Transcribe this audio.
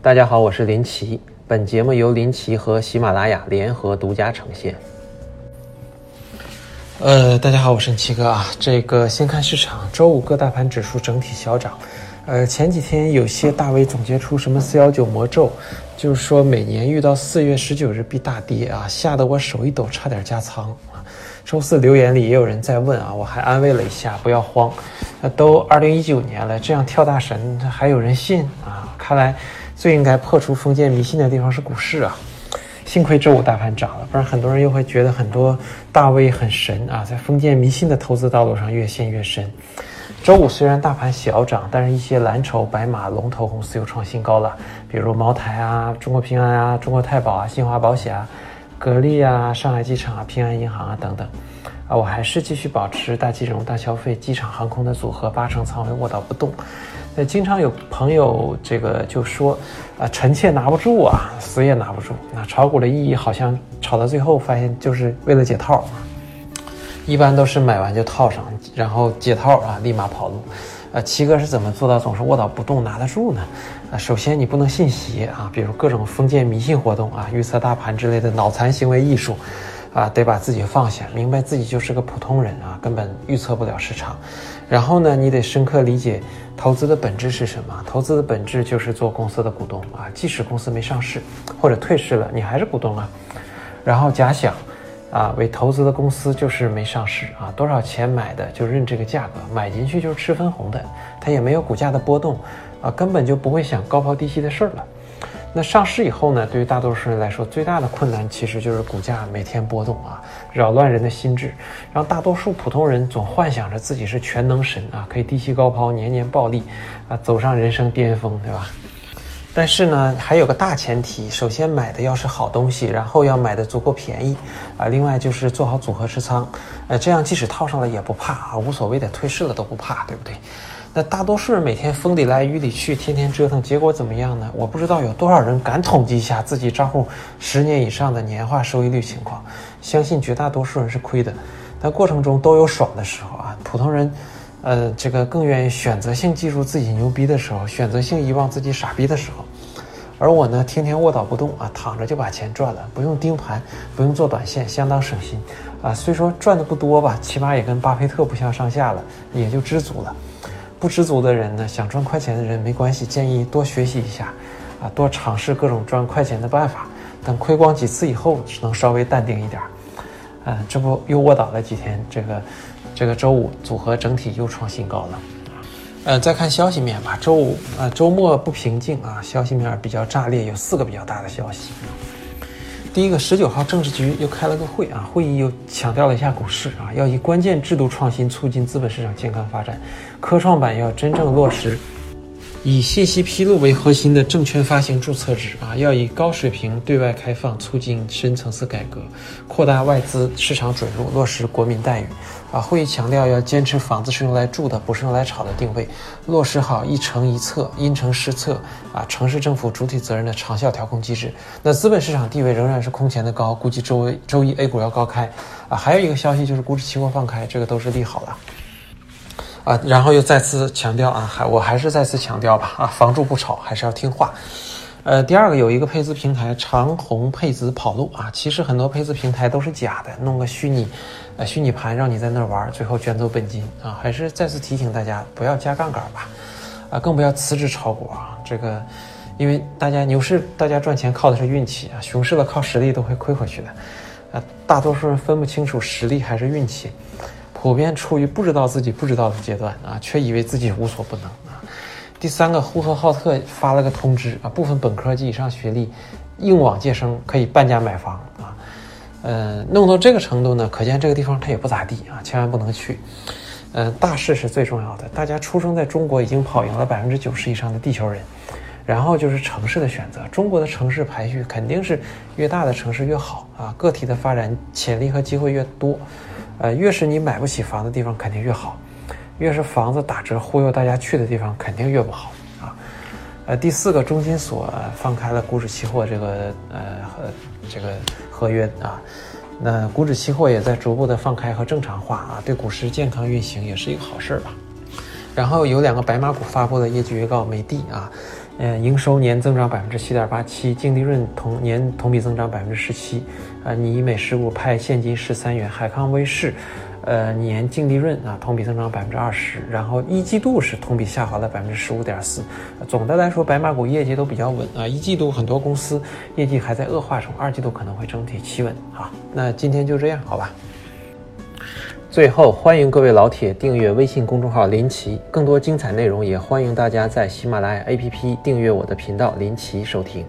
大家好，我是林奇。本节目由林奇和喜马拉雅联合独家呈现。呃，大家好，我是奇哥啊。这个先看市场，周五各大盘指数整体小涨。呃，前几天有些大 V 总结出什么四幺九魔咒，就是说每年遇到四月十九日必大跌啊，吓得我手一抖，差点加仓啊。周四留言里也有人在问啊，我还安慰了一下，不要慌。那都二零一九年了，这样跳大神还有人信啊？看来。最应该破除封建迷信的地方是股市啊，幸亏周五大盘涨了，不然很多人又会觉得很多大 V 很神啊，在封建迷信的投资道路上越陷越深。周五虽然大盘小涨，但是一些蓝筹白马龙头公司又创新高了，比如茅台啊、中国平安啊、中国太保啊、新华保险啊、格力啊、上海机场啊、平安银行啊等等。啊，我还是继续保持大金融、大消费、机场航空的组合，八成仓位卧倒不动。那经常有朋友这个就说，啊，臣妾拿不住啊，死也拿不住。那炒股的意义好像炒到最后发现就是为了解套，一般都是买完就套上，然后解套啊，立马跑路。呃，七哥是怎么做到总是卧倒不动拿得住呢？啊，首先你不能信邪啊，比如各种封建迷信活动啊，预测大盘之类的脑残行为艺术。啊，得把自己放下，明白自己就是个普通人啊，根本预测不了市场。然后呢，你得深刻理解投资的本质是什么？投资的本质就是做公司的股东啊，即使公司没上市或者退市了，你还是股东啊。然后假想，啊，为投资的公司就是没上市啊，多少钱买的就认这个价格，买进去就是吃分红的，它也没有股价的波动，啊，根本就不会想高抛低吸的事儿了。那上市以后呢？对于大多数人来说，最大的困难其实就是股价每天波动啊，扰乱人的心智，让大多数普通人总幻想着自己是全能神啊，可以低吸高抛，年年暴利，啊，走上人生巅峰，对吧？但是呢，还有个大前提，首先买的要是好东西，然后要买的足够便宜，啊，另外就是做好组合持仓，呃，这样即使套上了也不怕啊，无所谓的，退市了都不怕，对不对？那大多数人每天风里来雨里去，天天折腾，结果怎么样呢？我不知道有多少人敢统计一下自己账户十年以上的年化收益率情况。相信绝大多数人是亏的，但过程中都有爽的时候啊。普通人，呃，这个更愿意选择性记住自己牛逼的时候，选择性遗忘自己傻逼的时候。而我呢，天天卧倒不动啊，躺着就把钱赚了，不用盯盘，不用做短线，相当省心啊。虽说赚的不多吧，起码也跟巴菲特不相上下了，也就知足了。不知足的人呢，想赚快钱的人没关系，建议多学习一下，啊，多尝试各种赚快钱的办法。等亏光几次以后，能稍微淡定一点。嗯，这不又卧倒了几天？这个，这个周五组合整体又创新高了。呃，再看消息面吧，周五啊，周末不平静啊，消息面比较炸裂，有四个比较大的消息。第一个，十九号政治局又开了个会啊，会议又强调了一下股市啊，要以关键制度创新促进资本市场健康发展，科创板要真正落实。以信息披露为核心的证券发行注册制啊，要以高水平对外开放促进深层次改革，扩大外资市场准入，落实国民待遇。啊，会议强调要坚持房子是用来住的，不是用来炒的定位，落实好一城一策、因城施策啊，城市政府主体责任的长效调控机制。那资本市场地位仍然是空前的高，估计周周一 A 股要高开啊。还有一个消息就是股指期货放开，这个都是利好的。啊，然后又再次强调啊，还我还是再次强调吧，啊，房住不炒还是要听话。呃，第二个有一个配资平台长虹配资跑路啊，其实很多配资平台都是假的，弄个虚拟，呃，虚拟盘让你在那儿玩，最后卷走本金啊。还是再次提醒大家不要加杠杆吧，啊，更不要辞职炒股啊。这个，因为大家牛市大家赚钱靠的是运气啊，熊市了靠实力都会亏回去的，啊，大多数人分不清楚实力还是运气。普遍处于不知道自己不知道的阶段啊，却以为自己无所不能啊。第三个，呼和浩特发了个通知啊，部分本科及以上学历应往届生可以半价买房啊。呃，弄到这个程度呢，可见这个地方它也不咋地啊，千万不能去。呃，大势是最重要的，大家出生在中国已经跑赢了百分之九十以上的地球人。然后就是城市的选择，中国的城市排序肯定是越大的城市越好啊，个体的发展潜力和机会越多。呃，越是你买不起房的地方，肯定越好；越是房子打折忽悠大家去的地方，肯定越不好啊。呃，第四个，中金所放开了股指期货这个呃和这个合约啊，那股指期货也在逐步的放开和正常化啊，对股市健康运行也是一个好事儿吧。然后有两个白马股发布的业绩预告，美的啊，呃，营收年增长百分之七点八七，净利润同年同比增长百分之十七。啊，尼美事务派现金十三元，海康威视。呃，年净利润啊，同比增长百分之二十，然后一季度是同比下滑了百分之十五点四。总的来说，白马股业绩都比较稳啊。一季度很多公司业绩还在恶化中，二季度可能会整体企稳啊。那今天就这样，好吧。最后，欢迎各位老铁订阅微信公众号林奇，更多精彩内容也欢迎大家在喜马拉雅 APP 订阅我的频道林奇收听。